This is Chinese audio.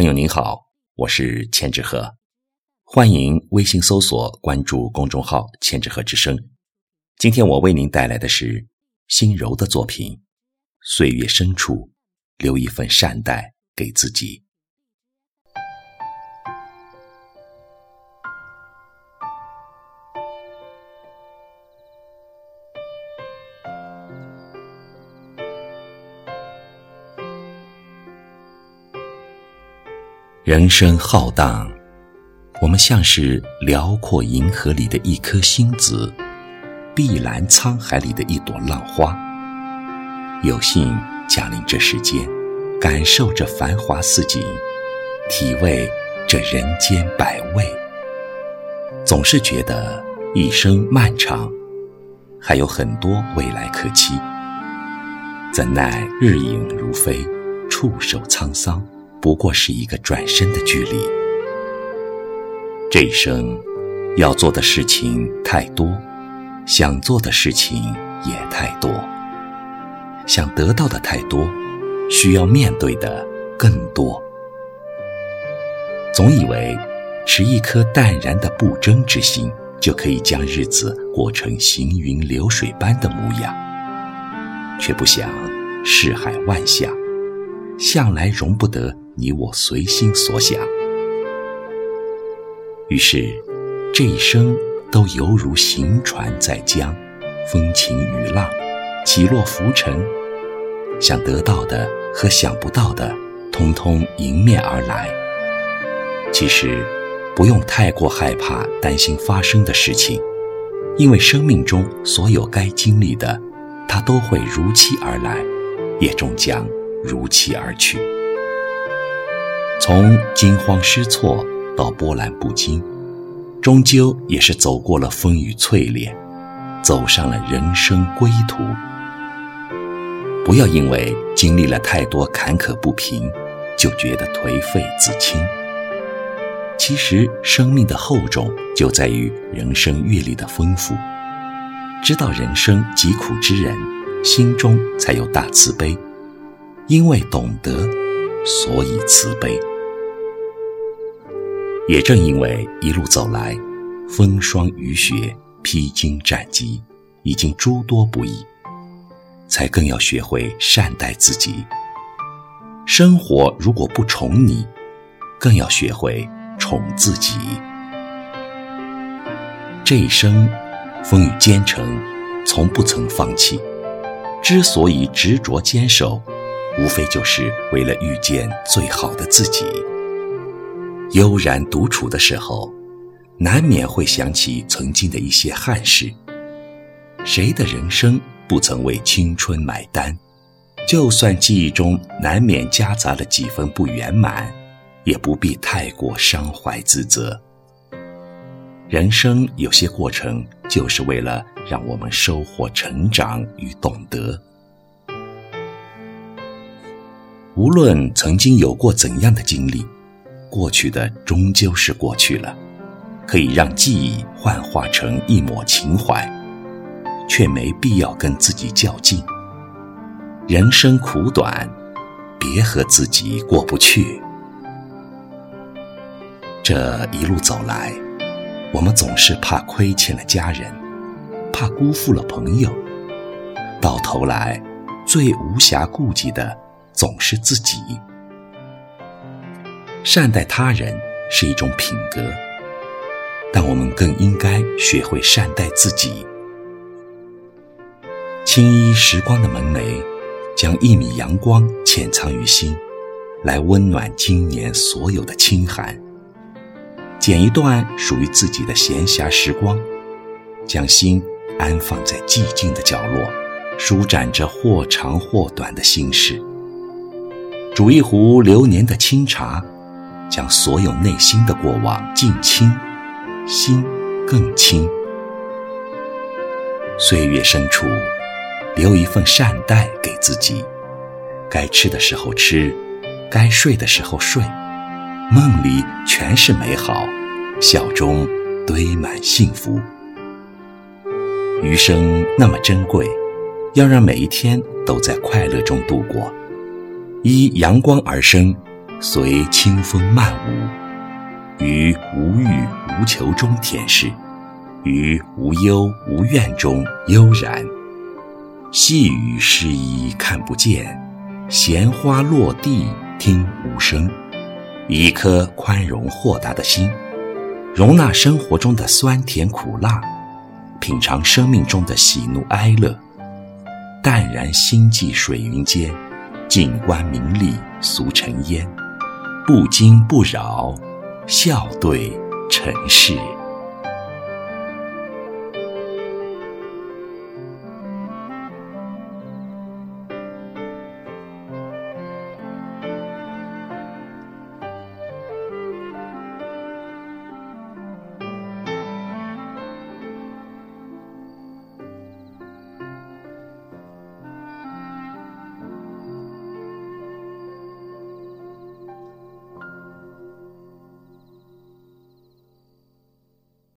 朋友您好，我是千纸鹤，欢迎微信搜索关注公众号“千纸鹤之声”。今天我为您带来的是心柔的作品《岁月深处，留一份善待给自己》。人生浩荡，我们像是辽阔银河里的一颗星子，碧蓝沧海里的一朵浪花。有幸降临这世间，感受这繁华似锦，体味这人间百味。总是觉得一生漫长，还有很多未来可期。怎奈日影如飞，触手沧桑。不过是一个转身的距离。这一生要做的事情太多，想做的事情也太多，想得到的太多，需要面对的更多。总以为持一颗淡然的不争之心，就可以将日子过成行云流水般的模样，却不想世海万象，向来容不得。你我随心所想，于是这一生都犹如行船在江，风晴雨浪，起落浮沉。想得到的和想不到的，通通迎面而来。其实不用太过害怕、担心发生的事情，因为生命中所有该经历的，它都会如期而来，也终将如期而去。从惊慌失措到波澜不惊，终究也是走过了风雨淬炼，走上了人生归途。不要因为经历了太多坎坷不平，就觉得颓废自轻。其实，生命的厚重就在于人生阅历的丰富。知道人生疾苦之人，心中才有大慈悲，因为懂得，所以慈悲。也正因为一路走来，风霜雨雪、披荆斩棘，已经诸多不易，才更要学会善待自己。生活如果不宠你，更要学会宠自己。这一生风雨兼程，从不曾放弃。之所以执着坚守，无非就是为了遇见最好的自己。悠然独处的时候，难免会想起曾经的一些憾事。谁的人生不曾为青春买单？就算记忆中难免夹杂了几分不圆满，也不必太过伤怀自责。人生有些过程，就是为了让我们收获成长与懂得。无论曾经有过怎样的经历。过去的终究是过去了，可以让记忆幻化成一抹情怀，却没必要跟自己较劲。人生苦短，别和自己过不去。这一路走来，我们总是怕亏欠了家人，怕辜负了朋友，到头来，最无暇顾及的总是自己。善待他人是一种品格，但我们更应该学会善待自己。轻依时光的门楣，将一米阳光潜藏于心，来温暖今年所有的清寒。剪一段属于自己的闲暇时光，将心安放在寂静的角落，舒展着或长或短的心事。煮一壶流年的清茶。将所有内心的过往尽清，心更清。岁月深处，留一份善待给自己。该吃的时候吃，该睡的时候睡，梦里全是美好，笑中堆满幸福。余生那么珍贵，要让每一天都在快乐中度过。依阳光而生。随清风漫舞，于无欲无求中恬适，于无忧无怨中悠然。细雨湿衣看不见，闲花落地听无声。一颗宽容豁达的心，容纳生活中的酸甜苦辣，品尝生命中的喜怒哀乐，淡然心际水云间，静观名利俗尘烟，不惊不扰，笑对尘世。